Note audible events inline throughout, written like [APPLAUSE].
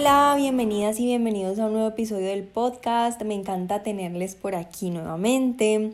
Hola, bienvenidas y bienvenidos a un nuevo episodio del podcast. Me encanta tenerles por aquí nuevamente.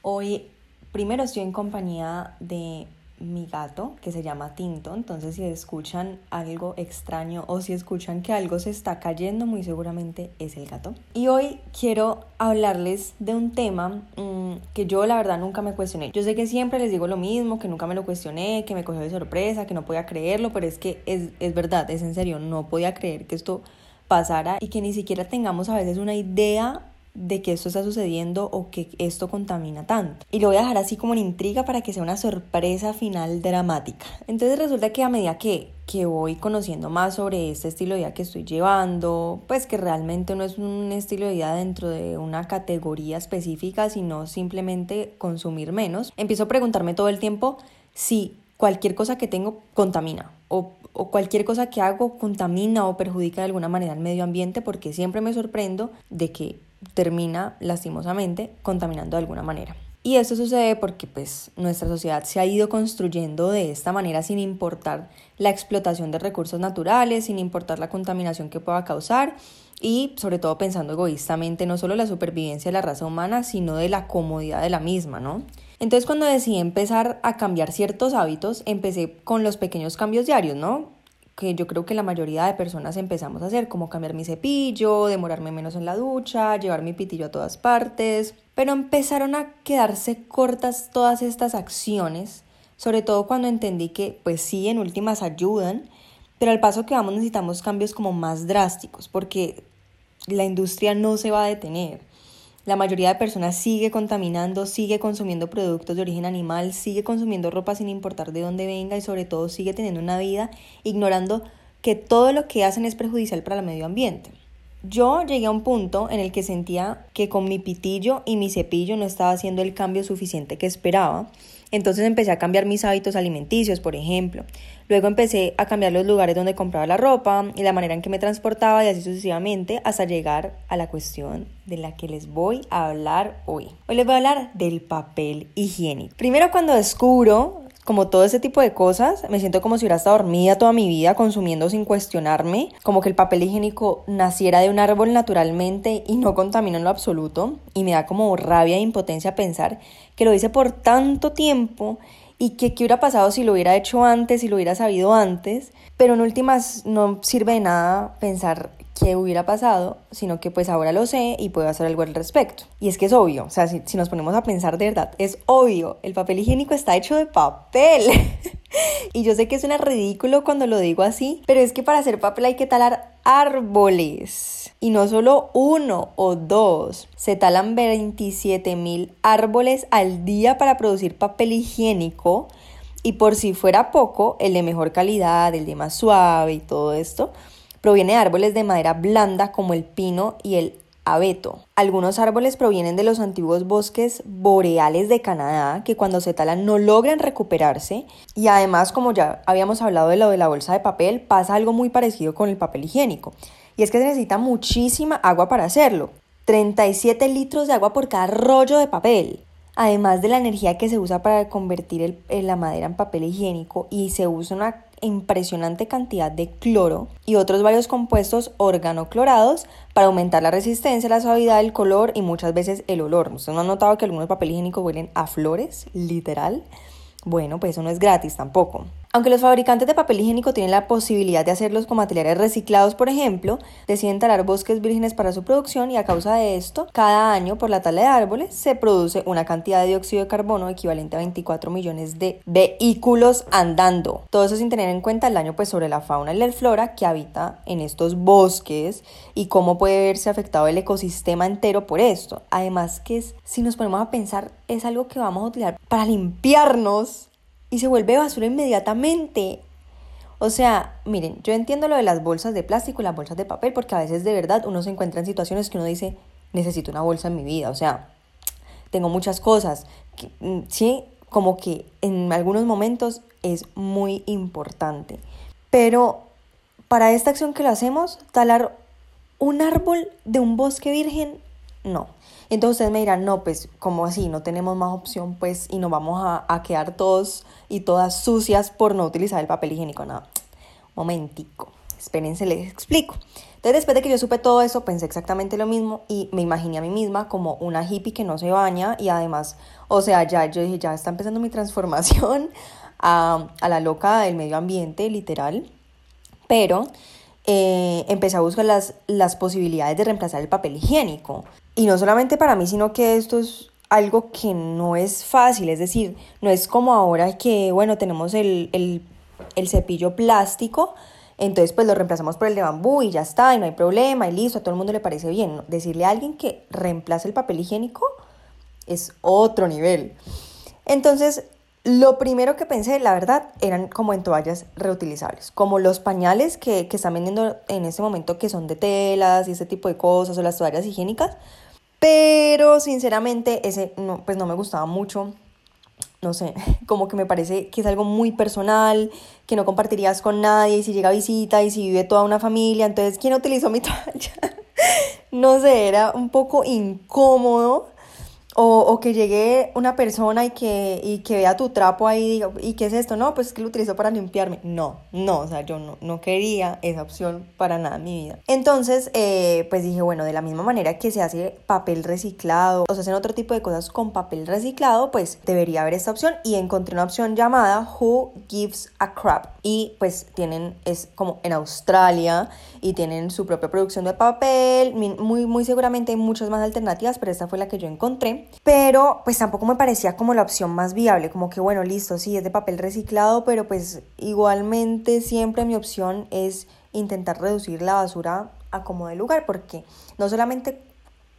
Hoy primero estoy en compañía de mi gato que se llama Tinto, entonces si escuchan algo extraño o si escuchan que algo se está cayendo, muy seguramente es el gato. Y hoy quiero hablarles de un tema mm, que yo la verdad nunca me cuestioné. Yo sé que siempre les digo lo mismo, que nunca me lo cuestioné, que me cogió de sorpresa, que no podía creerlo, pero es que es, es verdad, es en serio, no podía creer que esto pasara y que ni siquiera tengamos a veces una idea de que esto está sucediendo o que esto contamina tanto. Y lo voy a dejar así como en intriga para que sea una sorpresa final dramática. Entonces resulta que a medida que, que voy conociendo más sobre este estilo de vida que estoy llevando, pues que realmente no es un estilo de vida dentro de una categoría específica, sino simplemente consumir menos, empiezo a preguntarme todo el tiempo si cualquier cosa que tengo contamina o, o, cualquier cosa que hago contamina o perjudica de alguna manera el medio ambiente porque siempre me sorprendo de que termina lastimosamente contaminando de alguna manera. Y esto sucede porque pues nuestra sociedad se ha ido construyendo de esta manera sin importar la explotación de recursos naturales, sin importar la contaminación que pueda causar y sobre todo pensando egoístamente no solo la supervivencia de la raza humana, sino de la comodidad de la misma, ¿no? Entonces cuando decidí empezar a cambiar ciertos hábitos, empecé con los pequeños cambios diarios, ¿no? Que yo creo que la mayoría de personas empezamos a hacer, como cambiar mi cepillo, demorarme menos en la ducha, llevar mi pitillo a todas partes, pero empezaron a quedarse cortas todas estas acciones, sobre todo cuando entendí que pues sí, en últimas ayudan, pero al paso que vamos necesitamos cambios como más drásticos, porque la industria no se va a detener. La mayoría de personas sigue contaminando, sigue consumiendo productos de origen animal, sigue consumiendo ropa sin importar de dónde venga y sobre todo sigue teniendo una vida ignorando que todo lo que hacen es perjudicial para el medio ambiente. Yo llegué a un punto en el que sentía que con mi pitillo y mi cepillo no estaba haciendo el cambio suficiente que esperaba entonces empecé a cambiar mis hábitos alimenticios, por ejemplo. Luego empecé a cambiar los lugares donde compraba la ropa y la manera en que me transportaba y así sucesivamente hasta llegar a la cuestión de la que les voy a hablar hoy. Hoy les voy a hablar del papel higiénico. Primero cuando descubro como todo ese tipo de cosas, me siento como si hubiera estado dormida toda mi vida consumiendo sin cuestionarme, como que el papel higiénico naciera de un árbol naturalmente y no contamina en lo absoluto, y me da como rabia e impotencia pensar que lo hice por tanto tiempo y que qué hubiera pasado si lo hubiera hecho antes, si lo hubiera sabido antes, pero en últimas no sirve de nada pensar qué hubiera pasado, sino que pues ahora lo sé y puedo hacer algo al respecto. Y es que es obvio, o sea, si, nos ponemos a pensar de verdad, es obvio, el papel higiénico está hecho de papel. [LAUGHS] y yo sé que suena ridículo cuando lo digo así, pero es que para hacer papel hay que talar árboles. Y no solo uno o dos, se talan 27 mil árboles al día para producir papel higiénico. Y por si fuera poco, el de mejor calidad, el de más suave y todo esto, Proviene de árboles de madera blanda como el pino y el abeto. Algunos árboles provienen de los antiguos bosques boreales de Canadá que cuando se talan no logran recuperarse y además como ya habíamos hablado de lo de la bolsa de papel pasa algo muy parecido con el papel higiénico y es que se necesita muchísima agua para hacerlo. 37 litros de agua por cada rollo de papel además de la energía que se usa para convertir la madera en papel higiénico y se usa una impresionante cantidad de cloro y otros varios compuestos organoclorados para aumentar la resistencia, la suavidad, el color y muchas veces el olor. ¿Ustedes no han notado que algunos papel higiénico huelen a flores? Literal. Bueno, pues eso no es gratis tampoco. Aunque los fabricantes de papel higiénico tienen la posibilidad de hacerlos con materiales reciclados, por ejemplo, deciden talar bosques vírgenes para su producción y a causa de esto, cada año por la tala de árboles se produce una cantidad de dióxido de carbono equivalente a 24 millones de vehículos andando. Todo eso sin tener en cuenta el daño pues sobre la fauna y la flora que habita en estos bosques y cómo puede verse afectado el ecosistema entero por esto. Además que es, si nos ponemos a pensar, es algo que vamos a utilizar para limpiarnos y se vuelve basura inmediatamente. O sea, miren, yo entiendo lo de las bolsas de plástico y las bolsas de papel, porque a veces de verdad uno se encuentra en situaciones que uno dice, necesito una bolsa en mi vida. O sea, tengo muchas cosas, mm, ¿sí? Como que en algunos momentos es muy importante. Pero para esta acción que lo hacemos, talar un árbol de un bosque virgen, no. Entonces ustedes me dirán, no, pues, como así? No tenemos más opción, pues, y nos vamos a, a quedar todos y todas sucias por no utilizar el papel higiénico. No, momentico, espérense, les explico. Entonces, después de que yo supe todo eso, pensé exactamente lo mismo y me imaginé a mí misma como una hippie que no se baña y además, o sea, ya yo dije, ya está empezando mi [LAUGHS] transformación a, a la loca del medio ambiente, literal. Pero eh, empecé a buscar las, las posibilidades de reemplazar el papel higiénico. Y no solamente para mí, sino que esto es algo que no es fácil, es decir, no es como ahora que, bueno, tenemos el, el, el cepillo plástico, entonces pues lo reemplazamos por el de bambú y ya está, y no hay problema, y listo, a todo el mundo le parece bien. Decirle a alguien que reemplace el papel higiénico es otro nivel. Entonces, lo primero que pensé, la verdad, eran como en toallas reutilizables, como los pañales que, que están vendiendo en este momento que son de telas y ese tipo de cosas, o las toallas higiénicas. Pero sinceramente ese no, pues no me gustaba mucho. No sé, [LAUGHS] como que me parece que es algo muy personal, que no compartirías con nadie, y si llega visita y si vive toda una familia, entonces ¿quién utilizó mi [LAUGHS] toalla? no sé, era un poco incómodo o, o, que llegue una persona y que, y que vea tu trapo ahí y diga, ¿y qué es esto? No, pues es que lo utilizo para limpiarme. No, no, o sea, yo no, no quería esa opción para nada en mi vida. Entonces, eh, pues dije, bueno, de la misma manera que se hace papel reciclado o se hacen otro tipo de cosas con papel reciclado, pues debería haber esta opción y encontré una opción llamada Who Gives a Crap. Y pues tienen, es como en Australia y tienen su propia producción de papel. Muy, muy seguramente hay muchas más alternativas, pero esta fue la que yo encontré pero pues tampoco me parecía como la opción más viable, como que bueno, listo, sí, es de papel reciclado, pero pues igualmente siempre mi opción es intentar reducir la basura a como de lugar, porque no solamente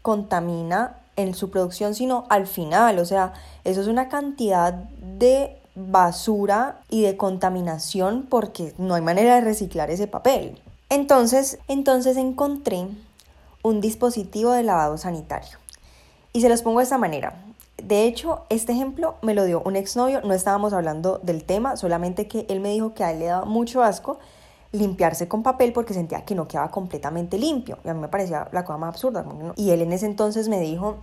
contamina en su producción, sino al final, o sea, eso es una cantidad de basura y de contaminación porque no hay manera de reciclar ese papel. Entonces, entonces encontré un dispositivo de lavado sanitario. Y se los pongo de esta manera. De hecho, este ejemplo me lo dio un exnovio, no estábamos hablando del tema, solamente que él me dijo que a él le daba mucho asco limpiarse con papel porque sentía que no quedaba completamente limpio. Y a mí me parecía la cosa más absurda. Y él en ese entonces me dijo,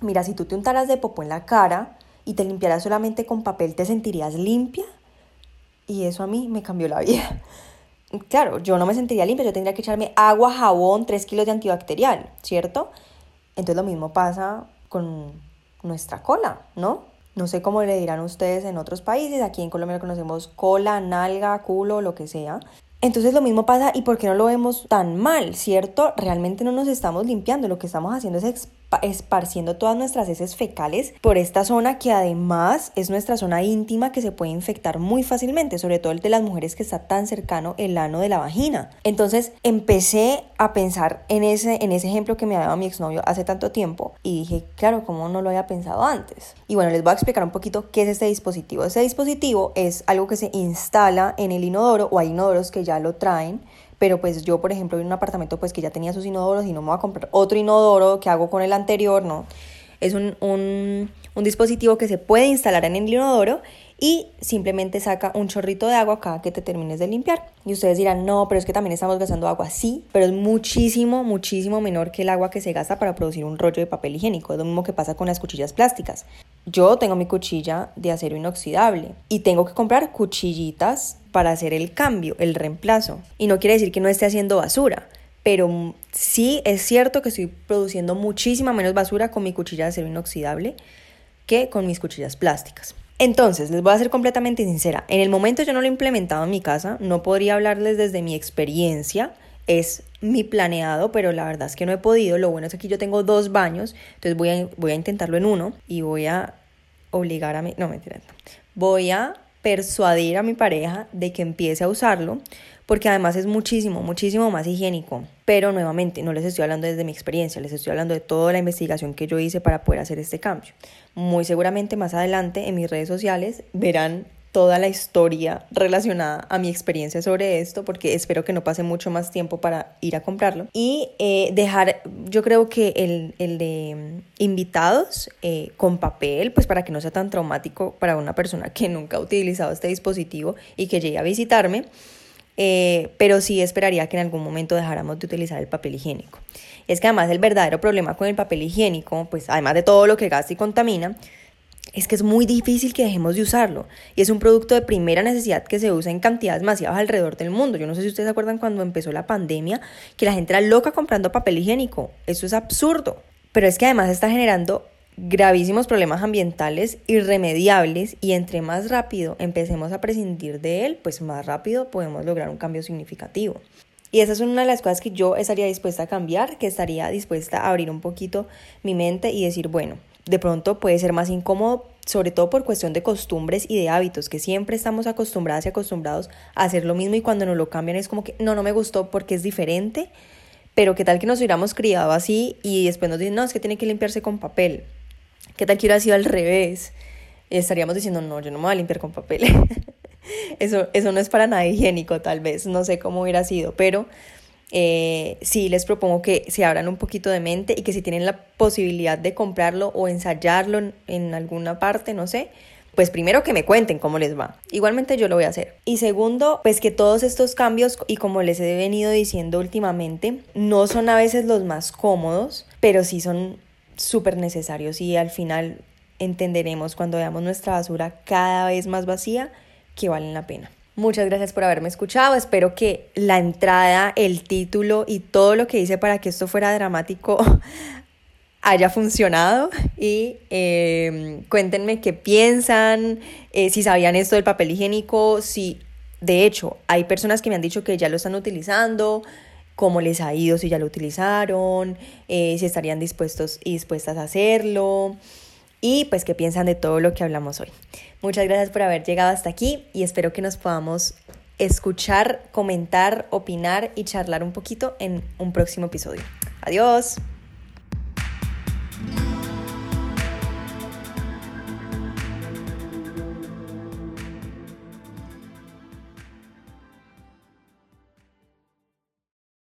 mira, si tú te untaras de popó en la cara y te limpiaras solamente con papel, ¿te sentirías limpia? Y eso a mí me cambió la vida. Claro, yo no me sentiría limpia, yo tendría que echarme agua, jabón, 3 kilos de antibacterial, ¿cierto? Entonces lo mismo pasa con nuestra cola, ¿no? No sé cómo le dirán ustedes en otros países, aquí en Colombia lo conocemos cola, nalga, culo, lo que sea. Entonces lo mismo pasa y ¿por qué no lo vemos tan mal, cierto? Realmente no nos estamos limpiando, lo que estamos haciendo es esparciendo todas nuestras heces fecales por esta zona que además es nuestra zona íntima que se puede infectar muy fácilmente, sobre todo el de las mujeres que está tan cercano el ano de la vagina. Entonces empecé a pensar en ese, en ese ejemplo que me daba mi exnovio hace tanto tiempo y dije, claro, ¿cómo no lo había pensado antes? Y bueno, les voy a explicar un poquito qué es este dispositivo. Este dispositivo es algo que se instala en el inodoro o hay inodoros que ya lo traen pero pues yo, por ejemplo, en un apartamento pues que ya tenía sus inodoros y no me voy a comprar otro inodoro que hago con el anterior, no. Es un, un, un dispositivo que se puede instalar en el inodoro y simplemente saca un chorrito de agua cada que te termines de limpiar. Y ustedes dirán, no, pero es que también estamos gastando agua. Sí, pero es muchísimo, muchísimo menor que el agua que se gasta para producir un rollo de papel higiénico. Es lo mismo que pasa con las cuchillas plásticas. Yo tengo mi cuchilla de acero inoxidable y tengo que comprar cuchillitas para hacer el cambio, el reemplazo. Y no quiere decir que no esté haciendo basura, pero sí es cierto que estoy produciendo muchísima menos basura con mi cuchilla de acero inoxidable que con mis cuchillas plásticas. Entonces, les voy a ser completamente sincera. En el momento yo no lo he implementado en mi casa, no podría hablarles desde mi experiencia, es mi planeado, pero la verdad es que no he podido. Lo bueno es que aquí yo tengo dos baños, entonces voy a, voy a intentarlo en uno y voy a obligar a mi... No, mentira. Voy a persuadir a mi pareja de que empiece a usarlo, porque además es muchísimo, muchísimo más higiénico. Pero nuevamente, no les estoy hablando desde mi experiencia, les estoy hablando de toda la investigación que yo hice para poder hacer este cambio. Muy seguramente más adelante en mis redes sociales verán toda la historia relacionada a mi experiencia sobre esto, porque espero que no pase mucho más tiempo para ir a comprarlo. Y eh, dejar, yo creo que el, el de mm, invitados eh, con papel, pues para que no sea tan traumático para una persona que nunca ha utilizado este dispositivo y que llegue a visitarme. Eh, pero sí esperaría que en algún momento dejáramos de utilizar el papel higiénico. Es que además el verdadero problema con el papel higiénico, pues además de todo lo que gasta y contamina, es que es muy difícil que dejemos de usarlo. Y es un producto de primera necesidad que se usa en cantidades masivas alrededor del mundo. Yo no sé si ustedes se acuerdan cuando empezó la pandemia, que la gente era loca comprando papel higiénico. Eso es absurdo. Pero es que además está generando gravísimos problemas ambientales irremediables y entre más rápido empecemos a prescindir de él, pues más rápido podemos lograr un cambio significativo. Y esa es una de las cosas que yo estaría dispuesta a cambiar, que estaría dispuesta a abrir un poquito mi mente y decir, bueno, de pronto puede ser más incómodo, sobre todo por cuestión de costumbres y de hábitos, que siempre estamos acostumbradas y acostumbrados a hacer lo mismo y cuando nos lo cambian es como que no, no me gustó porque es diferente, pero qué tal que nos hubiéramos criado así y después nos dicen, no, es que tiene que limpiarse con papel. ¿Qué tal que hubiera sido al revés? Estaríamos diciendo, no, yo no me voy a limpiar con papel. [LAUGHS] eso, eso no es para nada higiénico, tal vez, no sé cómo hubiera sido, pero eh, sí les propongo que se abran un poquito de mente y que si tienen la posibilidad de comprarlo o ensayarlo en, alguna parte, no sé, pues primero que me cuenten cómo les va. Igualmente yo lo voy a hacer. Y segundo, pues que todos estos cambios, y como les he venido diciendo últimamente, no son a veces los más cómodos, pero sí son súper necesarios y al final entenderemos cuando veamos nuestra basura cada vez más vacía que valen la pena. Muchas gracias por haberme escuchado. Espero que la entrada, el título y todo lo que hice para que esto fuera dramático [LAUGHS] haya funcionado y em, cuéntenme qué piensan, eh, si sabían esto del papel higiénico, si de hecho hay personas que me han dicho que ya lo están utilizando, cómo les ha ido si ya lo utilizaron, eh, si estarían dispuestos y dispuestas a hacerlo y pues qué piensan de todo lo que hablamos hoy. Muchas gracias por haber llegado hasta aquí y espero que nos podamos escuchar, comentar, opinar y charlar un poquito en un próximo episodio. Adiós.